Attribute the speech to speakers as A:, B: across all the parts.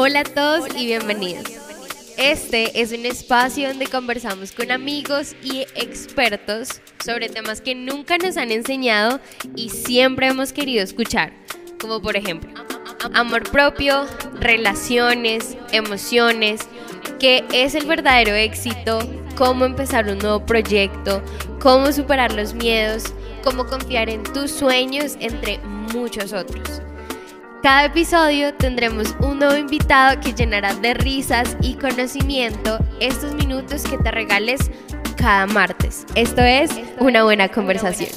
A: Hola a todos y bienvenidos. Este es un espacio donde conversamos con amigos y expertos sobre temas que nunca nos han enseñado y siempre hemos querido escuchar, como por ejemplo amor propio, relaciones, emociones, qué es el verdadero éxito, cómo empezar un nuevo proyecto, cómo superar los miedos, cómo confiar en tus sueños, entre muchos otros. Cada episodio tendremos un nuevo invitado que llenará de risas y conocimiento estos minutos que te regales cada martes. Esto es una buena conversación.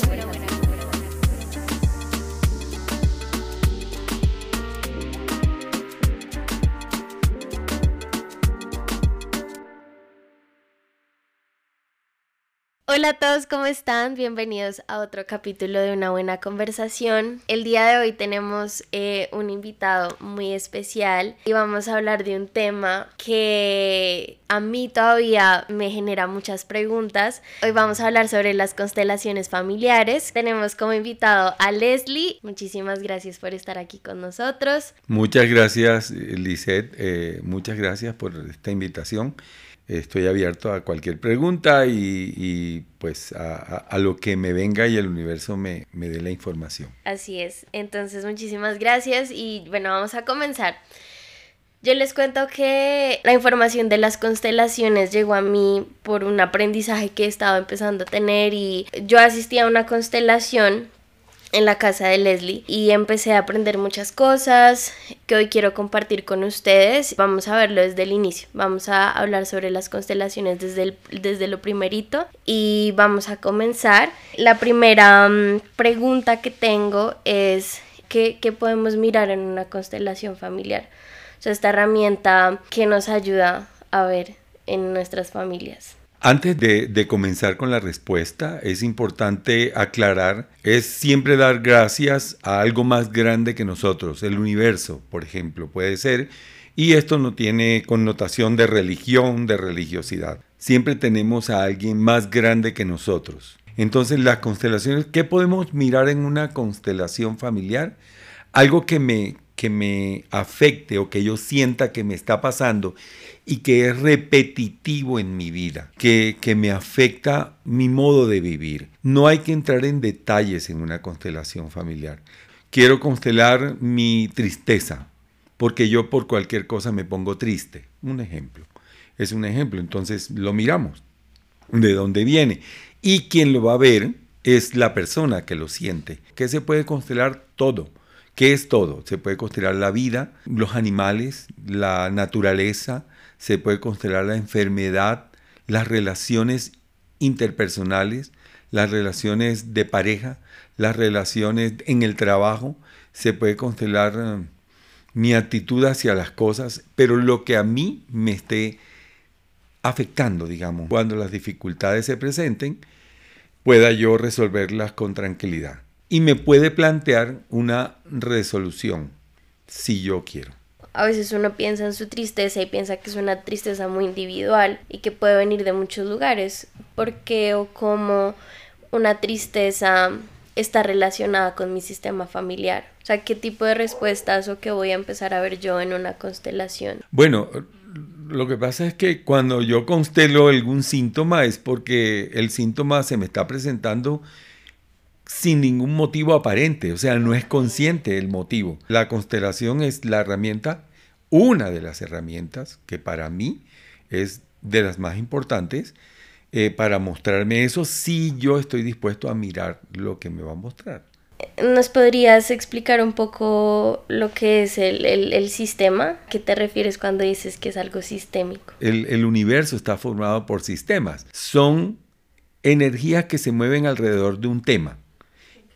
A: Hola a todos, ¿cómo están? Bienvenidos a otro capítulo de Una Buena Conversación. El día de hoy tenemos eh, un invitado muy especial y vamos a hablar de un tema que a mí todavía me genera muchas preguntas. Hoy vamos a hablar sobre las constelaciones familiares. Tenemos como invitado a Leslie. Muchísimas gracias por estar aquí con nosotros.
B: Muchas gracias, Lisette. Eh, muchas gracias por esta invitación. Estoy abierto a cualquier pregunta y, pues a, lo que me venga y el universo me, me dé la información.
A: Así es. Entonces, muchísimas gracias y bueno, vamos a comenzar. Yo les cuento que la información de las constelaciones llegó a mí por un aprendizaje que he estado empezando a tener y yo asistí a una constelación en la casa de Leslie y empecé a aprender muchas cosas que hoy quiero compartir con ustedes. Vamos a verlo desde el inicio. Vamos a hablar sobre las constelaciones desde, desde lo primerito y vamos a comenzar. La primera mm, pregunta que tengo es ¿qué, ¿qué podemos mirar en una constelación familiar? O sea, esta herramienta que nos ayuda a ver en nuestras familias.
B: Antes de, comenzar con la respuesta, es importante aclarar, es siempre dar gracias a algo más grande que nosotros, el universo, por ejemplo, puede ser, y esto no tiene connotación de religión, de religiosidad. Siempre tenemos a alguien más grande que nosotros. Entonces las constelaciones, ¿qué podemos mirar en una constelación familiar? Algo que me, que me afecte o que yo sienta que me está pasando y que es repetitivo en mi vida, que, que me afecta mi modo de vivir. No hay que entrar en detalles en una constelación familiar. Quiero constelar mi tristeza, porque yo por cualquier cosa me pongo triste. Un ejemplo. Es un ejemplo, entonces lo miramos. ¿De dónde viene? Y quien lo va a ver es la persona que lo siente. Que se puede constelar todo. ¿Qué es todo? Se puede constelar la vida, los animales, la naturaleza, se puede constelar la enfermedad, las relaciones interpersonales, las relaciones de pareja, las relaciones en el trabajo, se puede constelar eh, mi actitud hacia las cosas, pero lo que a mí me esté afectando, digamos, cuando las dificultades se presenten, pueda yo resolverlas con tranquilidad. Y me puede plantear una resolución, si yo quiero
A: a veces uno piensa en su tristeza y piensa que es una tristeza muy individual y que puede venir de muchos lugares. ¿Por qué o cómo una tristeza está relacionada con mi sistema familiar? O sea, ¿qué tipo de respuestas o qué voy a empezar a ver yo en una constelación?
B: Bueno, lo que pasa es que cuando yo constelo algún síntoma es porque el síntoma se me está presentando sin ningún motivo aparente, o sea, no es consciente el motivo. La constelación es la herramienta, una de las herramientas que para mí es de las más importantes eh, para mostrarme eso si yo estoy dispuesto a mirar lo que me va a mostrar.
A: ¿Nos podrías explicar un poco lo que es el, sistema? ¿Qué te refieres cuando dices que es algo sistémico?
B: el universo está formado por sistemas. Son energías que se mueven alrededor de un tema.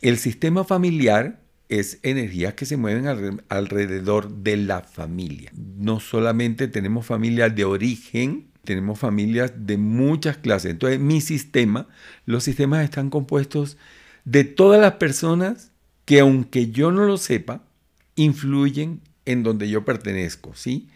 B: El sistema familiar es energías que se mueven alrededor de la familia. No solamente tenemos familias de origen, tenemos familias de muchas clases. Entonces, mi sistema, los sistemas están compuestos de todas las personas que aunque yo no lo sepa, influyen en donde yo pertenezco, ¿sí?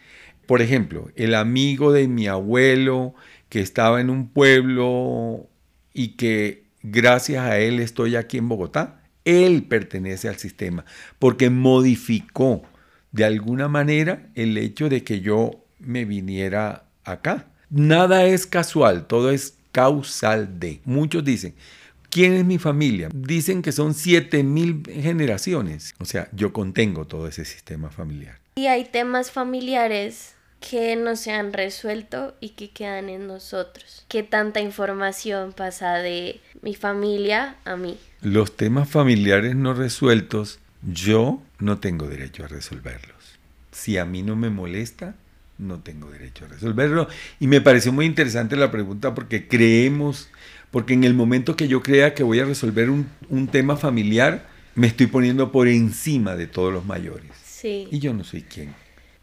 B: Por ejemplo, el amigo de mi abuelo que estaba en un pueblo y que gracias a él estoy aquí en Bogotá. Él pertenece al sistema porque modificó de alguna manera el hecho de que yo me viniera acá. Nada es casual, todo es causal de. Muchos dicen, ¿quién es mi familia? Dicen que son 7000 generaciones. O sea, yo contengo todo ese sistema familiar.
A: Y hay temas familiares que no se han resuelto y que quedan en nosotros. ¿Qué tanta información pasa de mi familia a mí?
B: Los temas familiares no resueltos, yo no tengo derecho a resolverlos. Si a mí no me molesta, no tengo derecho a resolverlo. Y me pareció muy interesante la pregunta porque creemos, porque en el momento que yo crea que voy a resolver un, un tema familiar, me estoy poniendo por encima de todos los mayores.
A: Sí.
B: Y yo no soy quien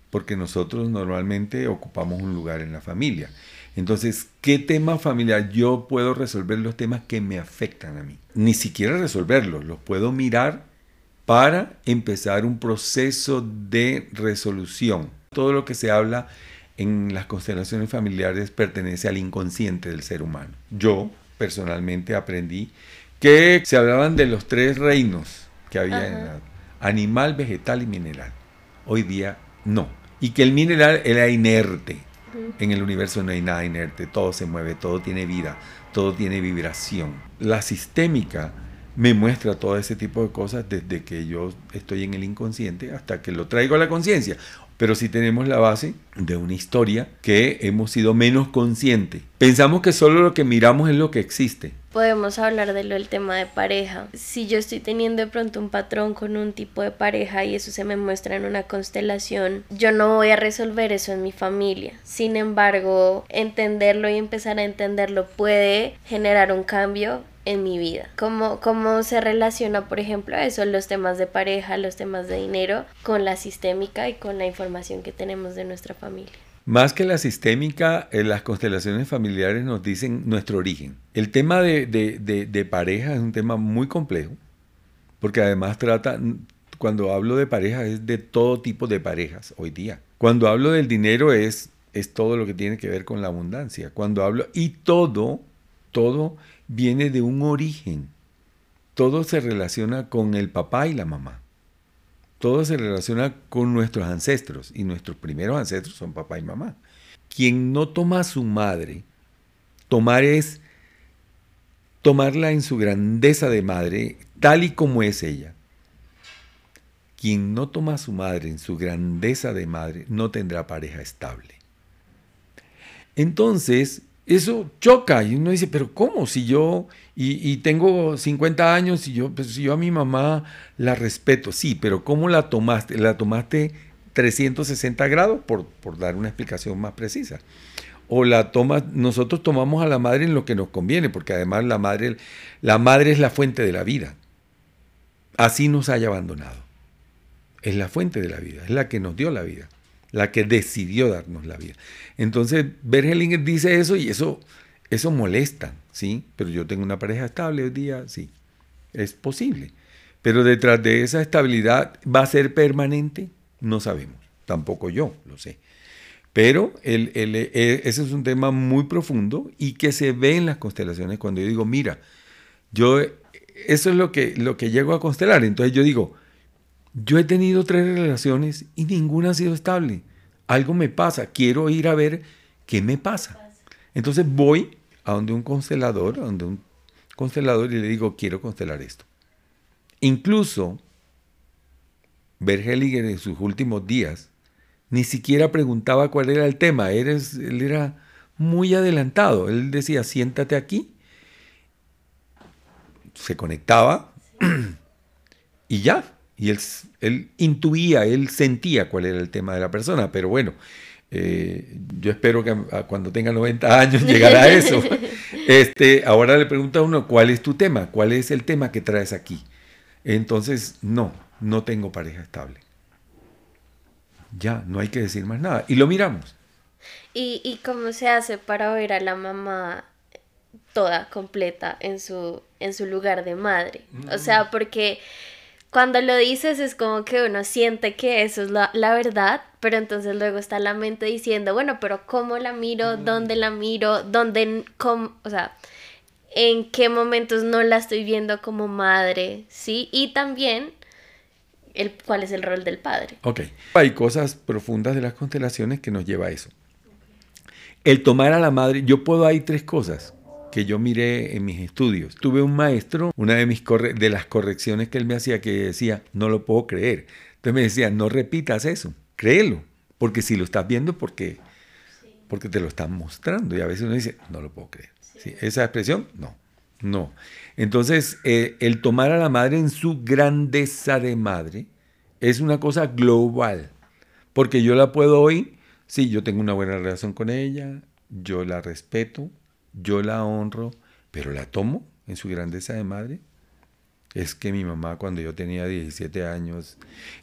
B: porque nosotros normalmente ocupamos un lugar en la familia. Entonces, ¿qué tema familiar yo puedo resolver los temas que me afectan a mí? Ni siquiera resolverlos, los puedo mirar para empezar un proceso de resolución. Todo lo que se habla en las constelaciones familiares pertenece al inconsciente del ser humano. Yo personalmente aprendí que se hablaban de los tres reinos que había en la, animal, vegetal y mineral. Hoy día no. Y que el mineral era inerte. En el universo no hay nada inerte, todo se mueve, todo tiene vida, todo tiene vibración. La sistémica me muestra todo ese tipo de cosas desde que yo estoy en el inconsciente hasta que lo traigo a la conciencia. Pero si tenemos la base de una historia que hemos sido menos conscientes. Pensamos que solo lo que miramos es lo que existe.
A: Podemos hablar del tema de pareja. Si yo estoy teniendo de pronto un patrón con un tipo de pareja y eso se me muestra en una constelación, yo no voy a resolver eso en mi familia. Sin embargo, entenderlo y empezar a entenderlo puede generar un cambio en mi vida. ¿Cómo, ¿Cómo se relaciona, por ejemplo, eso, los temas de pareja, los temas de dinero, con la sistémica y con la información que tenemos de nuestra familia?
B: Más que la sistémica, en las constelaciones familiares nos dicen nuestro origen. El tema de, de, de, pareja es un tema muy complejo, porque además trata, cuando hablo de pareja, es de todo tipo de parejas hoy día. Cuando hablo del dinero es, es todo lo que tiene que ver con la abundancia. Cuando hablo, y todo, todo viene de un origen. Todo se relaciona con el papá y la mamá. Todo se relaciona con nuestros ancestros y nuestros primeros ancestros son papá y mamá. Quien no toma a su madre, tomar es tomarla en su grandeza de madre, tal y como es ella. Quien no toma a su madre en su grandeza de madre no tendrá pareja estable. Entonces, eso choca y uno dice, pero ¿cómo? Si yo, y, tengo 50 años y yo, pues yo a mi mamá la respeto, sí, pero ¿cómo la tomaste? ¿La tomaste 360 grados? Por, por dar una explicación más precisa. O la toma, nosotros tomamos a la madre en lo que nos conviene, porque además la madre, la madre es la fuente de la vida. Así nos haya abandonado. Es la fuente de la vida, es la que nos dio la vida la que decidió darnos la vida. Entonces, Bergelinger dice eso y eso, eso molesta, ¿sí? Pero yo tengo una pareja estable hoy día, sí, es posible. Pero detrás de esa estabilidad, ¿va a ser permanente? No sabemos, tampoco yo lo sé. Pero el, e, ese es un tema muy profundo y que se ve en las constelaciones cuando yo digo, mira, yo, eso es lo que, lo que llego a constelar. Entonces yo digo, yo he tenido tres relaciones y ninguna ha sido estable. Algo me pasa, quiero ir a ver qué me pasa. Entonces voy a donde un constelador, a donde un constelador y le digo, quiero constelar esto. Incluso Bergeliger en sus últimos días ni siquiera preguntaba cuál era el tema, Eres, él era muy adelantado. Él decía, siéntate aquí. Se conectaba y ya, y él, él intuía, él sentía cuál era el tema de la persona, pero bueno, eh, yo espero que cuando tenga 90 años llegará a eso. Este, ahora le pregunta a uno, ¿cuál es tu tema? ¿Cuál es el tema que traes aquí? Entonces, no, no tengo pareja estable. Ya, no hay que decir más nada. Y lo miramos.
A: ¿Y, y cómo se hace para ver a la mamá toda completa en su, en su lugar de madre? O sea, porque cuando lo dices es como que uno siente que eso es la, verdad, pero entonces luego está la mente diciendo, bueno, pero ¿cómo la miro? ¿Dónde la miro? ¿Dónde, cómo, o sea, en qué momentos no la estoy viendo como madre? ¿Sí? Y también el, cuál es el rol del padre.
B: Ok, hay cosas profundas de las constelaciones que nos lleva a eso. El tomar a la madre, yo puedo, hay tres cosas que yo miré en mis estudios. Tuve un maestro, una de, mis de las correcciones que él me hacía, que decía, no lo puedo creer. Entonces me decía, no repitas eso, créelo, porque si lo estás viendo, porque, porque te lo están mostrando. Y a veces uno dice, no lo puedo creer. Esa expresión, no, no. Entonces, eh, el tomar a la madre en su grandeza de madre es una cosa global, porque yo la puedo hoy, sí, yo tengo una buena relación con ella, yo la respeto, yo la honro, pero la tomo en su grandeza de madre. Es que mi mamá cuando yo tenía 17 años,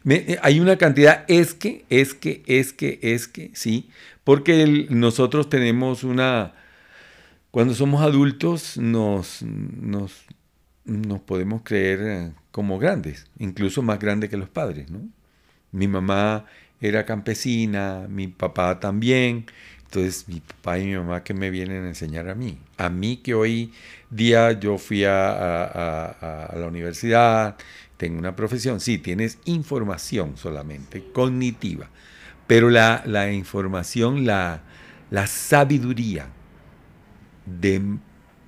B: eh, hay una cantidad, es que, es que, es que, es que, sí, porque nosotros tenemos una, cuando somos adultos nos, nos, nos podemos creer eh, como grandes, incluso más grandes que los padres. ¿no? Mi mamá era campesina, mi papá también. Entonces mi papá y mi mamá que me vienen a enseñar a mí. A mí que hoy día yo fui a, la universidad, tengo una profesión. Sí, tienes información solamente, cognitiva. Pero la, la información, la, la sabiduría, de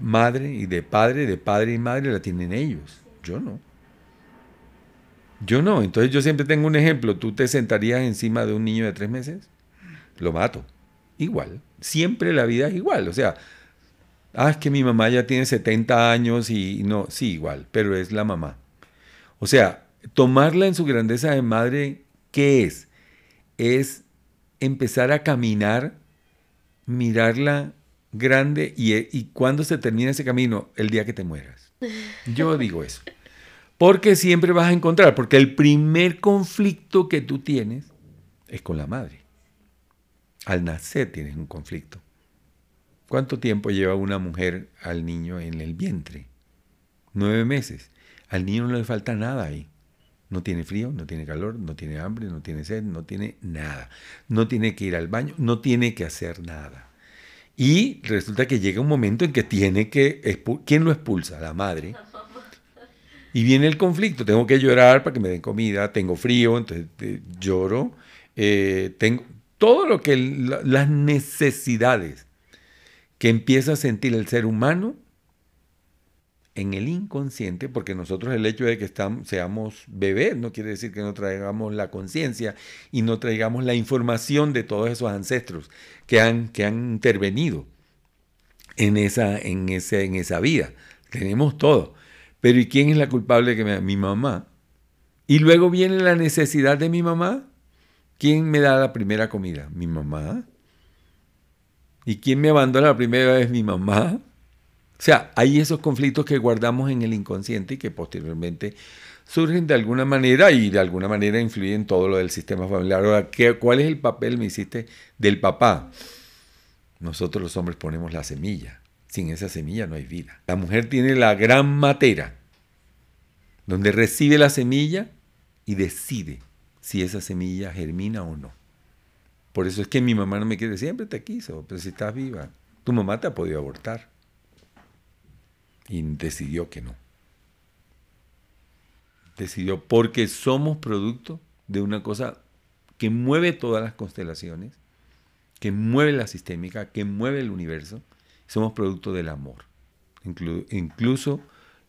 B: madre y de padre, de padre y madre la tienen ellos. Yo no. Yo no. Entonces yo siempre tengo un ejemplo. ¿Tú te sentarías encima de un niño de tres meses? Lo mato. Igual. Siempre la vida es igual. O sea, ah, es que mi mamá ya tiene 70 años y no, sí, igual, pero es la mamá. O sea, tomarla en su grandeza de madre, ¿qué es? Es empezar a caminar, mirarla grande y, y cuando se termina ese camino, el día que te mueras. Yo digo eso. Porque siempre vas a encontrar, porque el primer conflicto que tú tienes es con la madre. Al nacer tienes un conflicto. ¿Cuánto tiempo lleva una mujer al niño en el vientre? Nueve meses. Al niño no le falta nada ahí. No tiene frío, no tiene calor, no tiene hambre, no tiene sed, no tiene nada. No tiene que ir al baño, no tiene que hacer nada. Y resulta que llega un momento en que tiene que... ¿Quién lo expulsa? La madre. Y viene el conflicto. Tengo que llorar para que me den comida. Tengo frío, entonces eh, lloro. Eh, tengo todo lo que... las necesidades que empieza a sentir el ser humano en el inconsciente, porque nosotros el hecho de que seamos bebés no quiere decir que no traigamos la conciencia y no traigamos la información de todos esos ancestros que han, que han intervenido en esa, en, ese, en esa vida. Tenemos todo. Pero ¿y quién es la culpable que me Mi mamá. Y luego viene la necesidad de mi mamá. ¿Quién me da la primera comida? Mi mamá. ¿Y quién me abandona la primera vez? Mi mamá. O sea, hay esos conflictos que guardamos en el inconsciente y que posteriormente surgen de alguna manera y de alguna manera influyen en todo lo del sistema familiar. Ahora, ¿cuál es el papel, me hiciste, del papá? Nosotros los hombres ponemos la semilla. Sin esa semilla no hay vida. La mujer tiene la gran matera, donde recibe la semilla y decide si esa semilla germina o no. Por eso es que mi mamá no me quiere, siempre te quiso, pero si estás viva, tu mamá te ha podido abortar y decidió que no. Decidió porque somos producto de una cosa que mueve todas las constelaciones, que mueve la sistémica, que mueve el universo. Somos producto del amor. incluso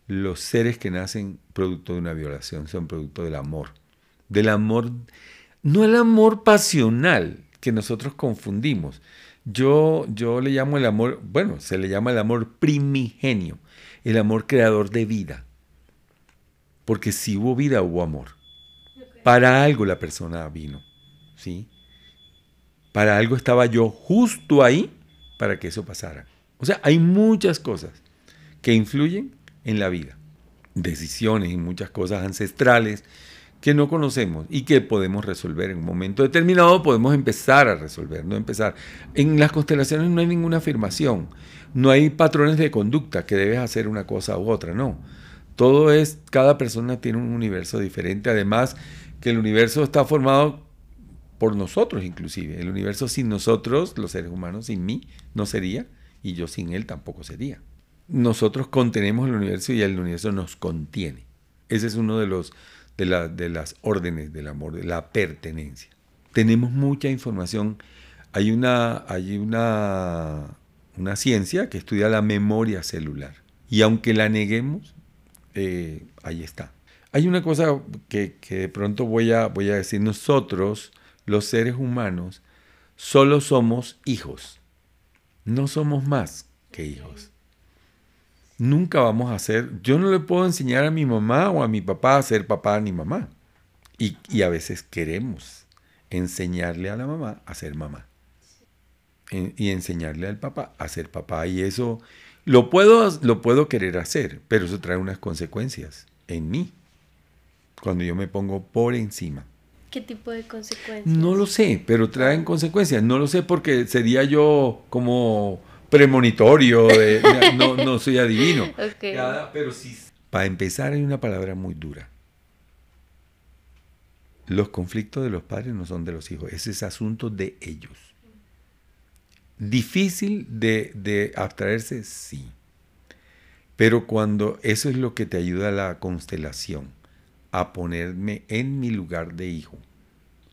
B: los seres que nacen producto de una violación son producto del amor. Del amor, no el amor pasional que nosotros confundimos. Yo, yo le llamo el amor, bueno, se le llama el amor primigenio el amor creador de vida. Porque si hubo vida, hubo amor. Para algo la persona vino, ¿sí? Para algo estaba yo justo ahí para que eso pasara. O sea, hay muchas cosas que influyen en la vida. Decisiones y muchas cosas ancestrales que no conocemos y que podemos resolver en un momento determinado, podemos empezar a resolver, no empezar. En las constelaciones no hay ninguna afirmación, no hay patrones de conducta que debes hacer una cosa u otra, no. Todo es, cada persona tiene un universo diferente, además que el universo está formado por nosotros inclusive. El universo sin nosotros, los seres humanos, sin mí, no sería, y yo sin él tampoco sería. Nosotros contenemos el universo y el universo nos contiene. Ese es uno de los de, la, de las órdenes del amor, de la pertenencia. Tenemos mucha información. Hay una, hay una, una ciencia que estudia la memoria celular. Y aunque la neguemos, eh, ahí está. Hay una cosa que, de pronto voy a, voy a decir, nosotros, los seres humanos, solo somos hijos. No somos más que hijos. Nunca vamos a ser, yo no le puedo enseñar a mi mamá o a mi papá a ser papá ni mamá. Y, y a veces queremos enseñarle a la mamá a ser mamá. y enseñarle al papá a ser papá. Y eso lo puedo, lo puedo querer hacer, pero eso trae unas consecuencias en mí. Cuando yo me pongo por encima.
A: ¿Qué tipo de consecuencias?
B: No lo sé, pero traen consecuencias. No lo sé porque sería yo como premonitorio, no, soy adivino. pero sí. Para empezar hay una palabra muy dura. Los conflictos de los padres no son de los hijos, ese es asunto de ellos. Difícil de, de abstraerse, sí. Pero cuando eso es lo que te ayuda a la constelación, a ponerme en mi lugar de hijo.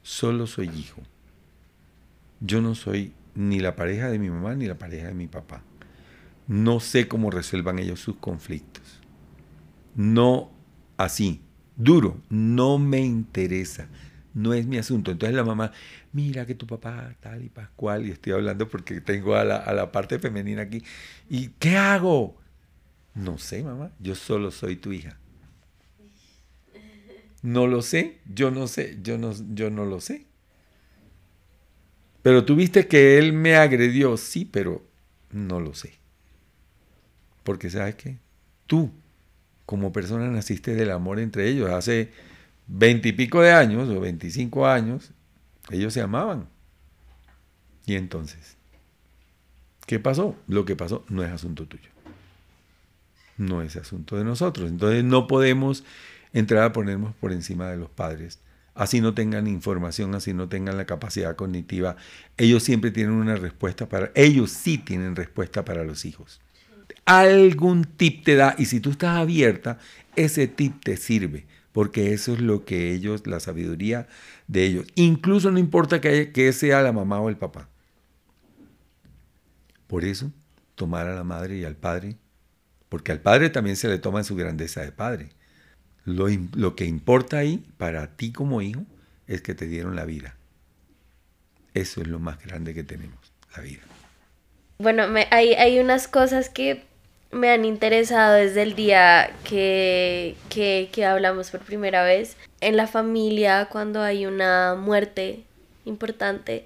B: Solo soy hijo. Yo no soy ni la pareja de mi mamá ni la pareja de mi papá. No sé cómo resuelvan ellos sus conflictos. No así, duro, no me interesa no es mi asunto. Entonces la mamá, mira que tu papá tal y pascual, y estoy hablando porque tengo a la, parte femenina aquí, ¿y qué hago? No sé, mamá, yo solo soy tu hija. No lo sé, yo no sé, yo no, yo no lo sé. Pero tú viste que él me agredió, sí, pero no lo sé. Porque sabes qué, tú como persona naciste del amor entre ellos. Hace veintipico de años o veinticinco años, ellos se amaban. Y entonces, ¿qué pasó? Lo que pasó no es asunto tuyo. No es asunto de nosotros. Entonces no podemos entrar a ponernos por encima de los padres. Así no tengan información, así no tengan la capacidad cognitiva. Ellos siempre tienen una respuesta para... Ellos sí tienen respuesta para los hijos. Algún tip te da y si tú estás abierta, ese tip te sirve porque eso es lo que ellos, la sabiduría de ellos. Incluso no importa que, que sea la mamá o el papá. Por eso, tomar a la madre y al padre, porque al padre también se le toma en su grandeza de padre. Lo, lo que importa ahí, para ti como hijo, es que te dieron la vida. Eso es lo más grande que tenemos, la vida.
A: Bueno, hay, hay unas cosas que me han interesado desde el día que, que, hablamos por primera vez. En la familia, cuando hay una muerte importante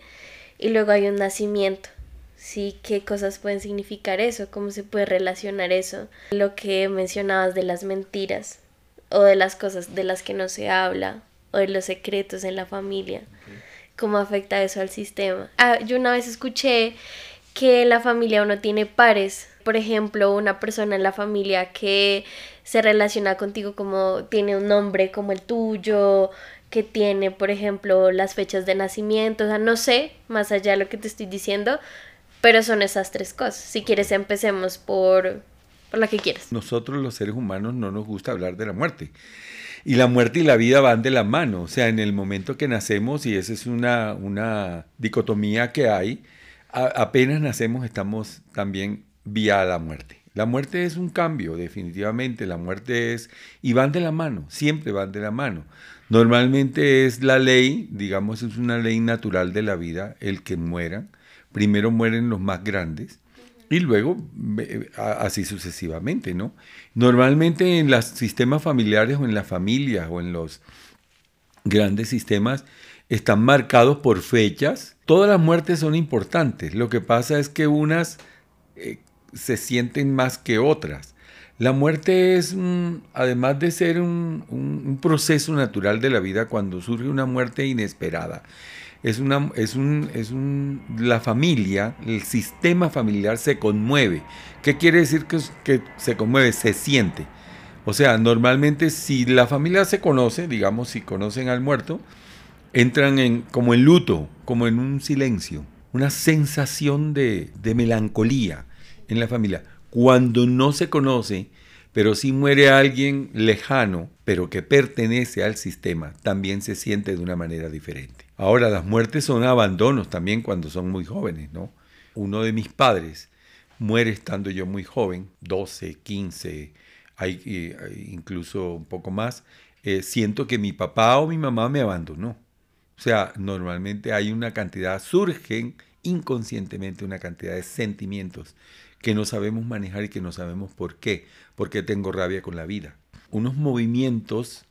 A: y luego hay un nacimiento. Sí, qué cosas pueden significar eso, cómo se puede relacionar eso. Lo que mencionabas de las mentiras o de las cosas de las que no se habla o de los secretos en la familia. ¿Cómo afecta eso al sistema? Ah, yo una vez escuché que en la familia uno tiene pares por ejemplo, una persona en la familia que se relaciona contigo como tiene un nombre como el tuyo, que tiene, por ejemplo, las fechas de nacimiento, o sea, no sé, más allá de lo que te estoy diciendo, pero son esas tres cosas. Si quieres, empecemos por, por la que quieras.
B: Nosotros los seres humanos no nos gusta hablar de la muerte. Y la muerte y la vida van de la mano, o sea, en el momento que nacemos, y esa es una, una dicotomía que hay, apenas nacemos estamos también vía la muerte. La muerte es un cambio, definitivamente. La muerte es, y van de la mano, siempre van de la mano. Normalmente es la ley, digamos, es una ley natural de la vida, el que mueran. Primero mueren los más grandes y luego así sucesivamente, ¿no? Normalmente en los sistemas familiares o en las familias o en los grandes sistemas están marcados por fechas. Todas las muertes son importantes. Lo que pasa es que unas eh, se sienten más que otras. La muerte es, además de ser un, proceso natural de la vida, cuando surge una muerte inesperada, es una, es un, es un, la familia, el sistema familiar se conmueve. ¿Qué quiere decir que, que se conmueve? Se siente. O sea, normalmente si la familia se conoce, digamos, si conocen al muerto, entran en, como en luto, como en un silencio, una sensación de, de melancolía en la familia. Cuando no se conoce, Pero si muere alguien lejano, pero que pertenece al sistema, también se siente de una manera diferente. Ahora, las muertes son abandonos también cuando son muy jóvenes, ¿no? Uno de mis padres muere estando yo muy joven, 12, 15, hay, incluso un poco más. Eh, siento que mi papá o mi mamá me abandonó. O sea, normalmente hay una cantidad, surgen inconscientemente una cantidad de sentimientos que no sabemos manejar y que no sabemos por qué, porque tengo rabia con la vida. Unos movimientos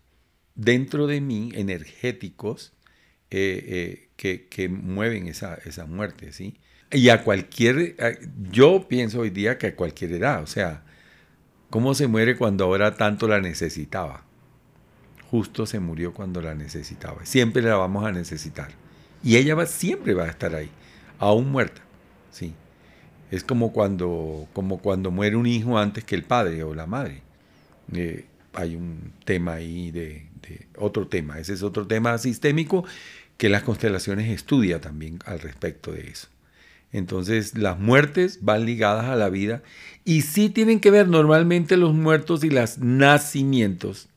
B: dentro de mí, energéticos, eh, eh, que, mueven esa, esa muerte, ¿sí? Y a cualquier, yo pienso hoy día que a cualquier edad, o sea, ¿cómo se muere cuando ahora tanto la necesitaba? justo se murió cuando la necesitaba. Siempre la vamos a necesitar. Y ella va, siempre va a estar ahí, aún muerta. Sí. Es como cuando, como cuando muere un hijo antes que el padre o la madre. Eh, hay un tema ahí de, otro tema. Ese es otro tema sistémico que las constelaciones estudia también al respecto de eso. Entonces las muertes van ligadas a la vida y sí tienen que ver normalmente los muertos y los nacimientos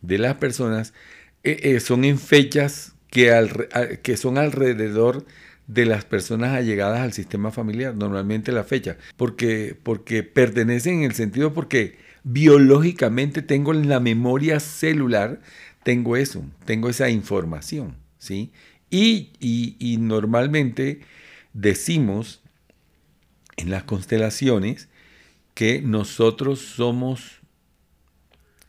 B: de las personas eh, eh, son en fechas que, que son alrededor de las personas allegadas al sistema familiar, normalmente la fecha, porque, porque pertenecen en el sentido porque biológicamente tengo en la memoria celular, tengo eso, tengo esa información, ¿sí? Y, y normalmente decimos en las constelaciones que nosotros somos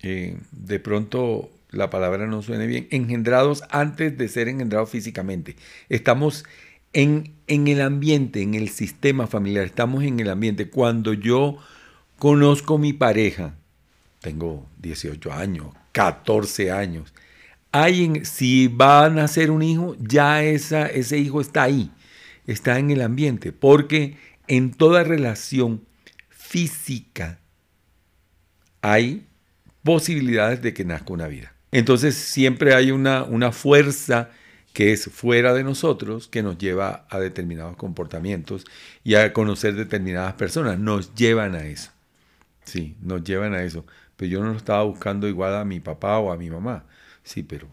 B: eh, de pronto la palabra no suene bien, engendrados antes de ser engendrados físicamente. Estamos en, en el ambiente, en el sistema familiar, estamos en el ambiente. Cuando yo conozco mi pareja, tengo 18 años, 14 años, hay en, si va a nacer un hijo, ya esa, ese hijo está ahí, está en el ambiente, porque en toda relación física hay posibilidades de que nazca una vida. Entonces siempre hay una, una fuerza que es fuera de nosotros, que nos lleva a determinados comportamientos y a conocer determinadas personas. Nos llevan a eso. Sí, nos llevan a eso. Yo no lo estaba buscando igual a mi papá o a mi mamá. Sí, pero,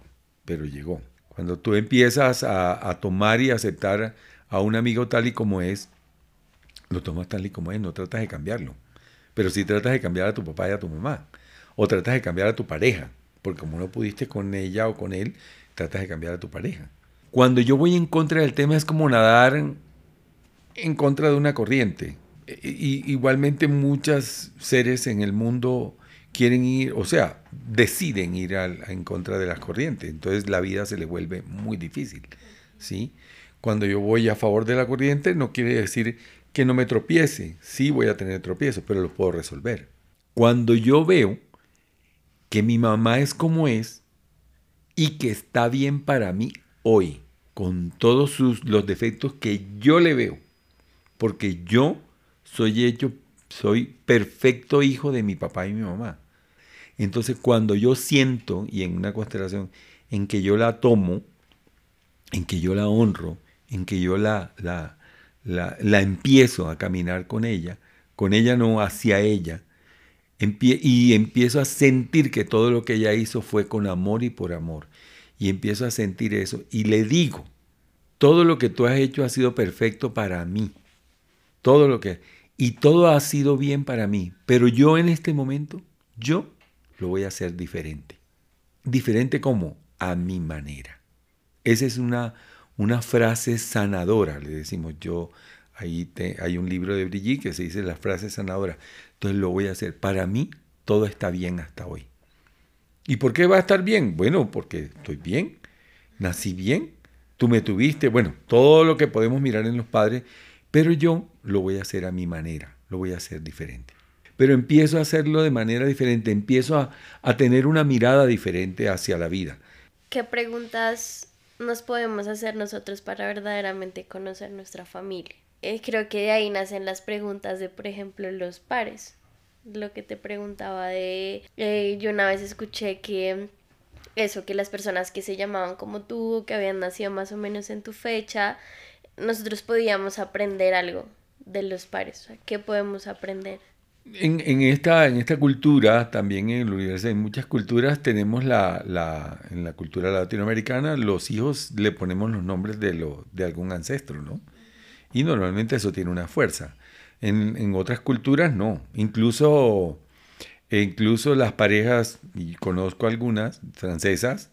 B: pero llegó. Cuando tú empiezas a, tomar y aceptar a un amigo tal y como es, lo tomas tal y como es, no tratas de cambiarlo. Pero sí tratas de cambiar a tu papá y a tu mamá. O tratas de cambiar a tu pareja, porque como no pudiste con ella o con él, tratas de cambiar a tu pareja. Cuando yo voy en contra del tema es como nadar en contra de una corriente. Y, igualmente muchos seres en el mundo quieren ir, o sea, deciden ir en contra de las corrientes. Entonces la vida se le vuelve muy difícil. ¿sí? Cuando yo voy a favor de la corriente no quiere decir que no me tropiece. Sí voy a tener tropiezos, pero los puedo resolver. Cuando yo veo que mi mamá es como es y que está bien para mí hoy, con todos sus, los defectos que yo le veo, porque yo soy hecho, soy perfecto hijo de mi papá y mi mamá. Entonces cuando yo siento, y en una constelación, en que yo la tomo, en que yo la honro, en que yo la, la, la, la empiezo a caminar con ella, con ella no hacia ella, y empiezo a sentir que todo lo que ella hizo fue con amor y por amor. Y empiezo a sentir eso. Y le digo, todo lo que tú has hecho ha sido perfecto para mí. Todo lo que... Y todo ha sido bien para mí. Pero yo en este momento, yo lo voy a hacer diferente. Diferente como a mi manera. Esa es una, una frase sanadora, le decimos yo. Ahí hay un libro de Brigitte que se dice las frases sanadoras. Entonces lo voy a hacer. Para mí todo está bien hasta hoy. ¿Y por qué va a estar bien? Bueno, porque estoy bien, nací bien, tú me tuviste, bueno, todo lo que podemos mirar en los padres, pero yo lo voy a hacer a mi manera, lo voy a hacer diferente. Pero empiezo a hacerlo de manera diferente, empiezo a, a tener una mirada diferente hacia la vida.
A: ¿Qué preguntas nos podemos hacer nosotros para verdaderamente conocer nuestra familia? Eh, creo que de ahí nacen las preguntas de, por ejemplo, los pares. Lo que te preguntaba de, eh, yo una vez escuché que eso, que las personas que se llamaban como tú, que habían nacido más o menos en tu fecha, nosotros podíamos aprender algo de los pares. ¿Qué podemos aprender?
B: En, esta, en esta cultura, también en el universo, en muchas culturas tenemos la, en la cultura latinoamericana, los hijos le ponemos los nombres de, lo, de algún ancestro, ¿no? Y normalmente eso tiene una fuerza. En, otras culturas no. Incluso, incluso las parejas, y conozco algunas francesas,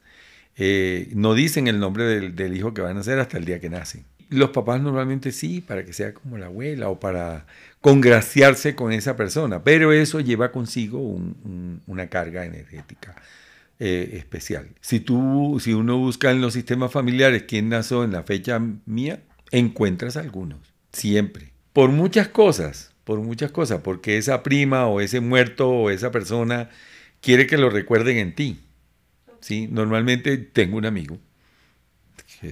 B: eh, no dicen el nombre del, del hijo que van a ser hasta el día que nacen. Los papás normalmente sí, para que sea como la abuela o para congraciarse con esa persona, pero eso lleva consigo una carga energética eh, especial. Si, tú, si uno busca en los sistemas familiares quién nació en la fecha mía, encuentras algunos, siempre. Por muchas cosas, por muchas cosas, porque esa prima o ese muerto o esa persona quiere que lo recuerden en ti. ¿sí? Normalmente tengo un amigo,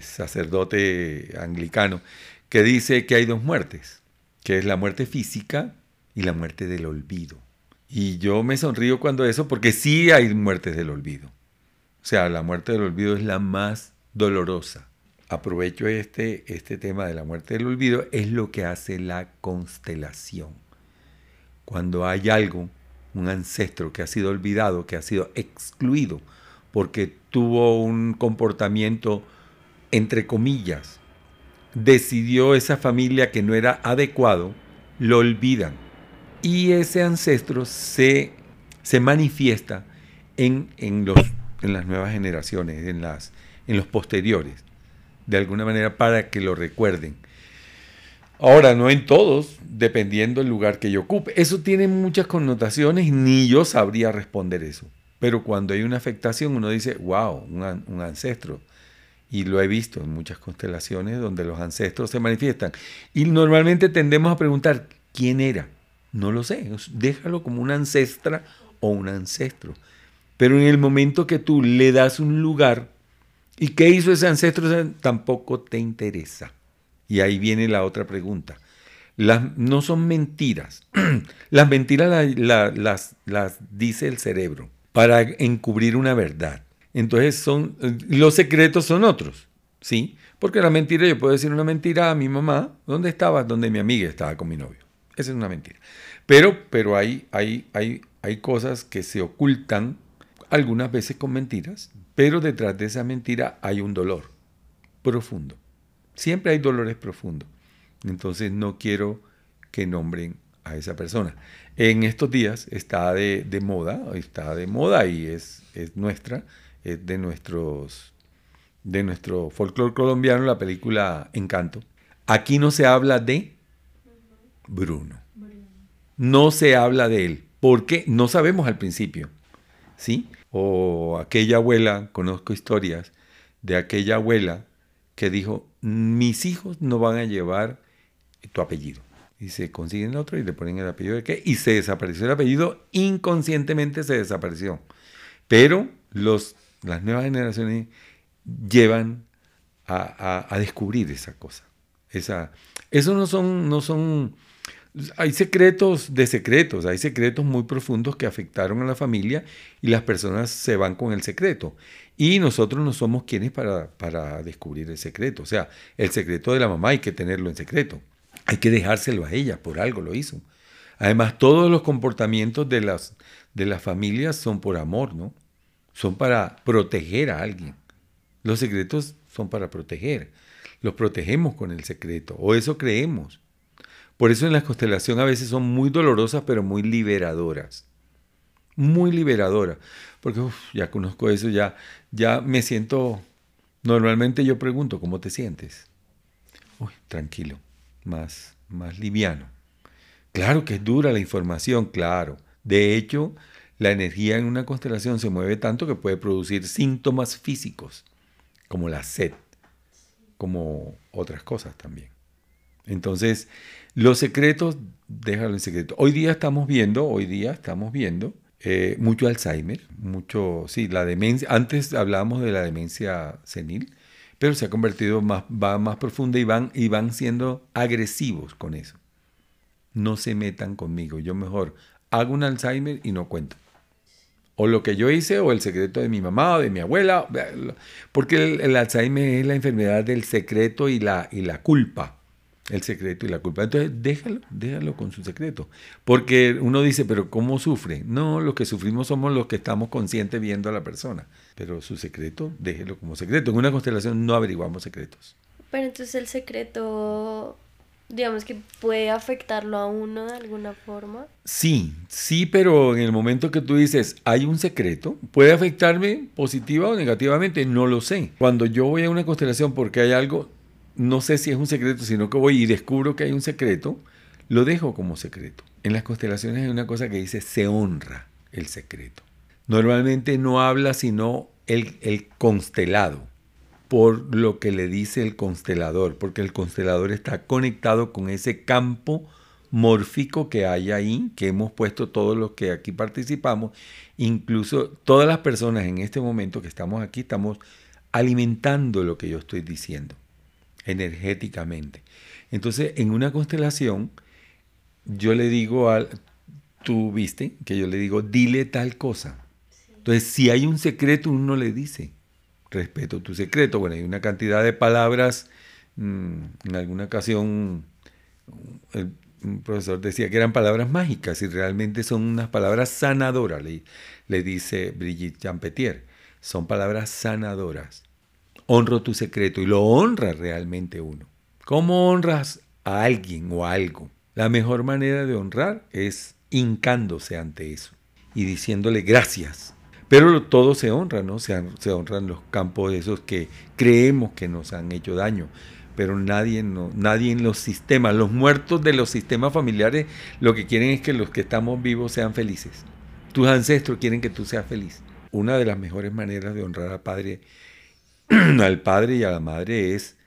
B: sacerdote anglicano, que dice que hay dos muertes que es la muerte física y la muerte del olvido. Y yo me sonrío cuando eso, porque sí hay muertes del olvido. O sea, la muerte del olvido es la más dolorosa. Aprovecho este, este tema de la muerte del olvido, es lo que hace la constelación. Cuando hay algo, un ancestro que ha sido olvidado, que ha sido excluido, porque tuvo un comportamiento, entre comillas, decidió esa familia que no era adecuado, lo olvidan. Y ese ancestro se, se manifiesta en, en, los, en las nuevas generaciones, en, las, en los posteriores, de alguna manera para que lo recuerden. Ahora, no en todos, dependiendo del lugar que yo ocupe. Eso tiene muchas connotaciones, ni yo sabría responder eso. Pero cuando hay una afectación, uno dice, wow, un, un ancestro y lo he visto en muchas constelaciones donde los ancestros se manifiestan. Y normalmente tendemos a preguntar, ¿quién era? No lo sé, déjalo como una ancestra o un ancestro. Pero en el momento que tú le das un lugar, ¿y qué hizo ese ancestro? Tampoco te interesa. Y ahí viene la otra pregunta. Las, no son mentiras. las mentiras las, las dice el cerebro para encubrir una verdad. Entonces son, los secretos son otros, ¿sí? Porque la mentira, yo puedo decir una mentira a mi mamá, ¿dónde estaba? Donde mi amiga estaba con mi novio. Esa es una mentira. Pero, pero hay, hay, hay, hay cosas que se ocultan algunas veces con mentiras, pero detrás de esa mentira hay un dolor profundo. Siempre hay dolores profundos. Entonces no quiero que nombren a esa persona. En estos días está de, de moda, está de moda y es, es nuestra, eh, de nuestros de nuestro folclore colombiano, la película Encanto. Aquí no se habla de Bruno. No se habla de él, porque no sabemos al principio. ¿Sí? O aquella abuela, conozco historias de aquella abuela que dijo, mis hijos no van a llevar tu apellido. Y se consiguen otro y le ponen el apellido de qué. Y se desapareció el apellido, inconscientemente se desapareció. Pero los las nuevas generaciones llevan a, descubrir esa cosa. Esa, eso no son, no son, hay secretos de secretos, hay secretos muy profundos que afectaron a la familia y las personas se van con el secreto. Y nosotros no somos quienes para, para descubrir el secreto. O sea, el secreto de la mamá hay que tenerlo en secreto. Hay que dejárselo a ella, por algo lo hizo. Además, todos los comportamientos de las, de las familias son por amor, ¿no? Son para proteger a alguien. Los secretos son para proteger. Los protegemos con el secreto, o eso creemos. Por eso en la constelación a veces son muy dolorosas, pero muy liberadoras. Muy liberadoras. Porque ya conozco eso, ya, ya me siento... Normalmente yo pregunto, ¿cómo te sientes? Uy, tranquilo, más, más liviano. Claro que es dura la información, claro. De hecho, la energía en una constelación se mueve tanto que puede producir síntomas físicos, como la sed, como otras cosas también. Entonces, los secretos, déjalo en secreto. Hoy día estamos viendo, hoy día estamos viendo eh, mucho Alzheimer, mucho, sí, la demencia. Antes hablábamos de la demencia senil, pero se ha convertido más, va más profunda y van, y van siendo agresivos con eso. No se metan conmigo, yo mejor hago un Alzheimer y no cuento o lo que yo hice, o el secreto de mi mamá o de mi abuela, porque el, Alzheimer es la enfermedad del secreto y la, y la culpa. el secreto y la culpa. Entonces déjalo, déjalo con su secreto. Porque uno dice, pero ¿cómo sufre? No, los que sufrimos somos los que estamos conscientes viendo a la persona. Pero su secreto, déjelo como secreto. En una constelación no averiguamos secretos.
A: Pero entonces el secreto, digamos que puede afectarlo a uno de alguna forma.
B: Sí, sí, pero en el momento que tú dices, hay un secreto, puede afectarme positiva o negativamente, no lo sé. Cuando yo voy a una constelación porque hay algo, no sé si es un secreto, sino que voy y descubro que hay un secreto, lo dejo como secreto. En las constelaciones hay una cosa que dice, se honra el secreto. Normalmente no habla sino el, el constelado, por lo que le dice el constelador, porque el constelador está conectado con ese campo mórfico que hay ahí, que hemos puesto todos los que aquí participamos, incluso todas las personas en este momento que estamos aquí, estamos alimentando lo que yo estoy diciendo energéticamente. Entonces, en una constelación, yo le digo al, tú viste, que yo le digo, dile tal cosa. Entonces, si hay un secreto, uno le dice, respeto tu secreto. Bueno, hay una cantidad de palabras, mm, en alguna ocasión el profesor decía que eran palabras mágicas y realmente son unas palabras sanadoras, le, dice Brigitte Champetier. Son palabras sanadoras honro tu secreto y lo honra realmente uno. ¿Cómo honras a alguien o algo? La mejor manera de honrar es hincándose ante eso y diciéndole gracias. Pero todo se honra, ¿no? Se, honran los campos de esos que creemos que nos han hecho daño. Pero nadie, nadie en los sistemas, los muertos de los sistemas familiares, lo que quieren es que los que estamos vivos sean felices. Tus ancestros quieren que tú seas feliz. Una de las mejores maneras de honrar al Padre al padre y a la madre es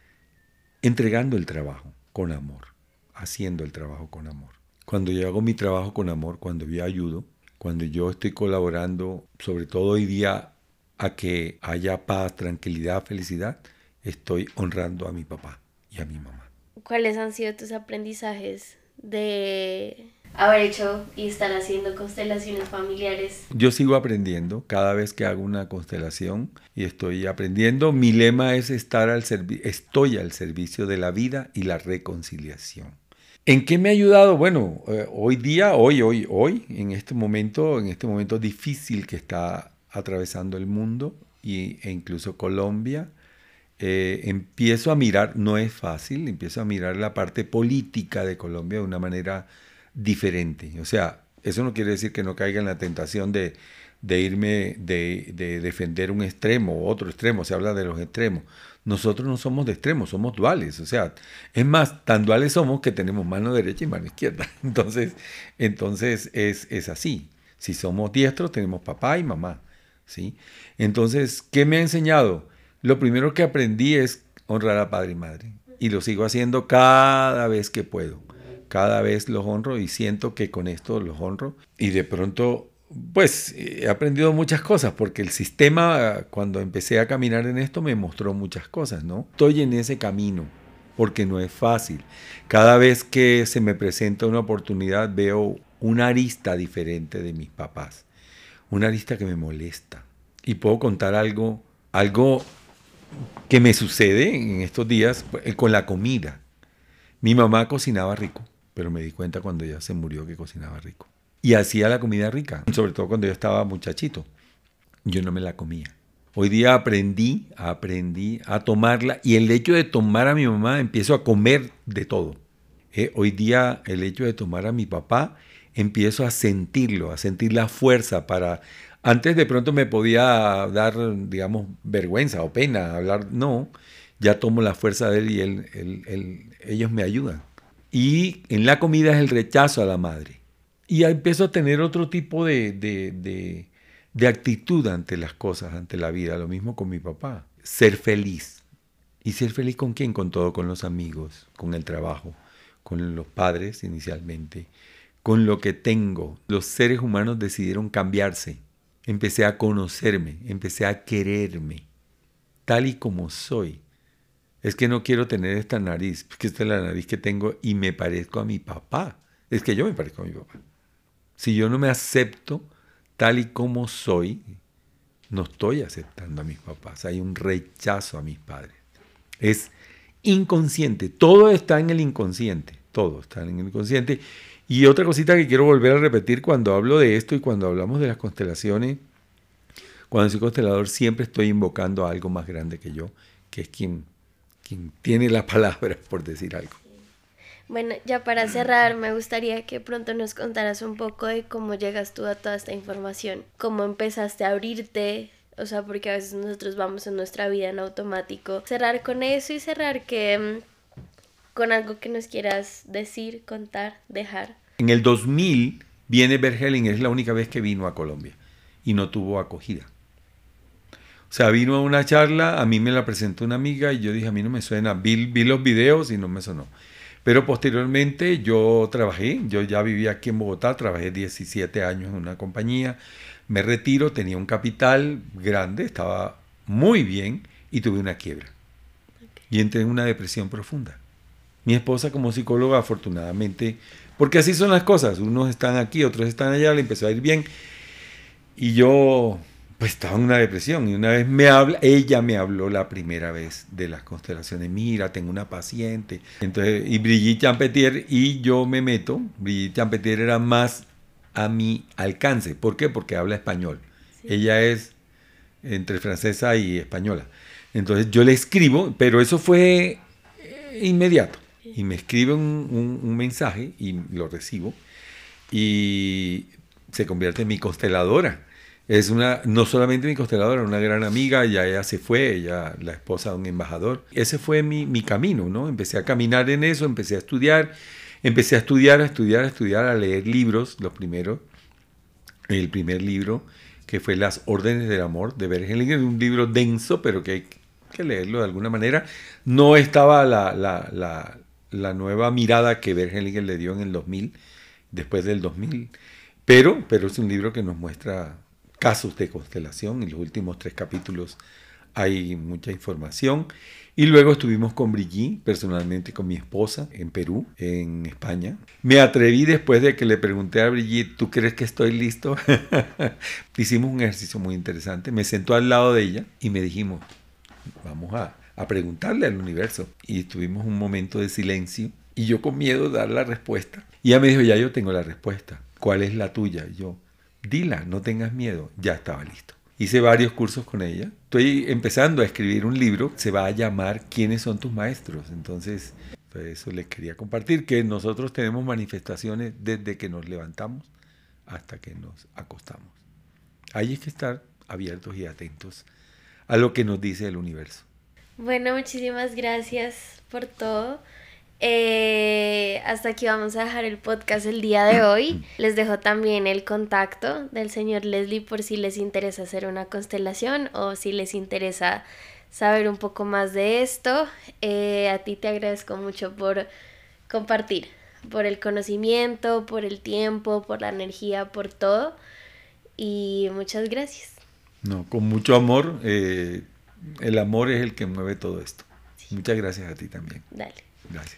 B: entregando el trabajo con amor, haciendo el trabajo con amor. Cuando yo hago mi trabajo con amor, cuando yo ayudo, cuando yo estoy colaborando, sobre todo hoy día, a que haya paz, tranquilidad, felicidad, estoy honrando a mi papá y a mi mamá.
A: ¿Cuáles han sido tus aprendizajes de haber hecho y estar haciendo constelaciones familiares.
B: Yo sigo aprendiendo cada vez que hago una constelación y estoy aprendiendo. Mi lema es estar al estoy al servicio de la vida y la reconciliación. ¿En qué me ha ayudado? Bueno, eh, hoy día, hoy, hoy, hoy, en este momento, en este momento difícil que está atravesando el mundo y, e incluso Colombia, eh, empiezo a mirar, no es fácil, empiezo a mirar la parte política de Colombia de una manera diferente. O sea, eso no quiere decir que no caiga en la tentación de, irme, de, defender un extremo o otro extremo, se habla de los extremos. Nosotros no somos de extremos, somos duales. O sea, es más, tan duales somos que tenemos mano derecha y mano izquierda. Entonces, entonces es, es así. Si somos diestros, tenemos papá y mamá. ¿sí? Entonces, ¿qué me ha enseñado? Lo primero que aprendí es honrar a padre y madre. Y lo sigo haciendo cada vez que puedo. Cada vez los honro y siento que con esto los honro. Y de pronto, pues he aprendido muchas cosas porque el sistema, cuando empecé a caminar en esto, me mostró muchas cosas, ¿no? Estoy en ese camino porque no es fácil. Cada vez que se me presenta una oportunidad veo una arista diferente de mis papás. Una arista que me molesta. Y puedo contar algo, algo que me sucede en estos días pues, con la comida. Mi mamá cocinaba rico pero me di cuenta cuando ella se murió que cocinaba rico. Y hacía la comida rica, sobre todo cuando yo estaba muchachito. Yo no me la comía. Hoy día aprendí, aprendí a tomarla y el hecho de tomar a mi mamá empiezo a comer de todo. Eh, hoy día el hecho de tomar a mi papá empiezo a sentirlo, a sentir la fuerza para... Antes de pronto me podía dar, digamos, vergüenza o pena hablar, no, ya tomo la fuerza de él y ellos me ayudan. Y en la comida es el rechazo a la madre. Y empiezo a tener otro tipo de, de, actitud ante las cosas, ante la vida. Lo mismo con mi papá. Ser feliz. ¿Y ser feliz con quién? Con todo, con los amigos, con el trabajo, con los padres inicialmente, con lo que tengo. Los seres humanos decidieron cambiarse. Empecé a conocerme, empecé a quererme, tal y como soy es que no quiero tener esta nariz, porque esta es la nariz que tengo y me parezco a mi papá. Es que yo me parezco a mi papá. Si yo no me acepto tal y como soy, no estoy aceptando a mis papás. Hay un rechazo a mis padres. Es inconsciente. Todo está en el inconsciente. Todo está en el inconsciente. Y otra cosita que quiero volver a repetir cuando hablo de esto y cuando hablamos de las constelaciones, cuando soy constelador siempre estoy invocando a algo más grande que yo, que es quien, quien tiene la palabra, por decir algo.
A: Bueno, ya para cerrar, me gustaría que pronto nos contaras un poco de cómo llegas tú a toda esta información, cómo empezaste a abrirte, o sea, porque a veces nosotros vamos en nuestra vida en automático. Cerrar con eso y cerrar que mm, con algo que nos quieras decir, contar, dejar.
B: En el 2000 viene Bergelin, es la única vez que vino a Colombia y no tuvo acogida. O sea, vino a una charla, a mí me la presentó una amiga y yo dije, a mí no me suena, vi los videos y no me sonó. Pero posteriormente yo trabajé, yo ya vivía aquí en Bogotá, trabajé 17 años en una compañía, me retiro, tenía un capital grande, estaba muy bien y tuve una quiebra. Y entré en una depresión profunda. Mi esposa como psicóloga, afortunadamente, porque así son las cosas, unos están aquí, otros están allá, le empezó a ir bien. Y yo pues estaba en una depresión y una vez me habla, ella me habló la primera vez de las constelaciones, mira, tengo una paciente. Entonces, y Brigitte Champetier y yo me meto, Brigitte Champetier era más a mi alcance. ¿Por qué? Porque habla español. Ella es entre francesa y española. Entonces yo le escribo, pero eso fue eh, inmediato. Y me escribe un, un mensaje y lo recibo y se convierte en mi consteladora es una, no solamente mi consteladora, una gran amiga, ya ella se fue, ella la esposa de un embajador. Ese fue mi, mi camino, ¿no? Empecé a caminar en eso, empecé a estudiar, empecé a estudiar, a estudiar, a estudiar, a leer libros, los primeros. El primer libro, que fue Las órdenes del amor, de Bergelingen, un libro denso, pero que hay que leerlo de alguna manera. No estaba la, la, la, la nueva mirada que Bergelingen le dio en el 2000, después del 2000, pero, pero es un libro que nos muestra casos de constelación. En los últimos tres capítulos hay mucha información. Y luego estuvimos con Brigitte, personalmente con mi esposa, en Perú, en España. Me atreví después de que le pregunté a Brigitte, ¿tú crees que estoy listo? Hicimos un ejercicio muy interesante. Me sentó al lado de ella y me dijimos, vamos a, a preguntarle al universo. Y tuvimos un momento de silencio y yo con miedo de dar la respuesta. Y ella me dijo, ya yo tengo la respuesta. ¿Cuál es la tuya? Y yo, dila, no tengas miedo, ya estaba listo. Hice varios cursos con ella. Estoy empezando a escribir un libro, se va a llamar ¿Quiénes son tus maestros? Entonces, pues, eso les quería compartir, que nosotros tenemos manifestaciones desde que nos levantamos hasta que nos acostamos. Hay que estar abiertos y atentos a lo que nos dice el universo.
A: Bueno, muchísimas gracias por todo. Eh, hasta aquí vamos a dejar el podcast el día de hoy. Les dejo también el contacto del señor Leslie por si les interesa hacer una constelación o si les interesa saber un poco más de esto. Eh, a ti te agradezco mucho por compartir, por el conocimiento, por el tiempo, por la energía, por todo. Y muchas gracias.
B: No, con mucho amor. Eh, el amor es el que mueve todo esto. Muchas gracias a ti también.
A: Dale.
B: Gracias.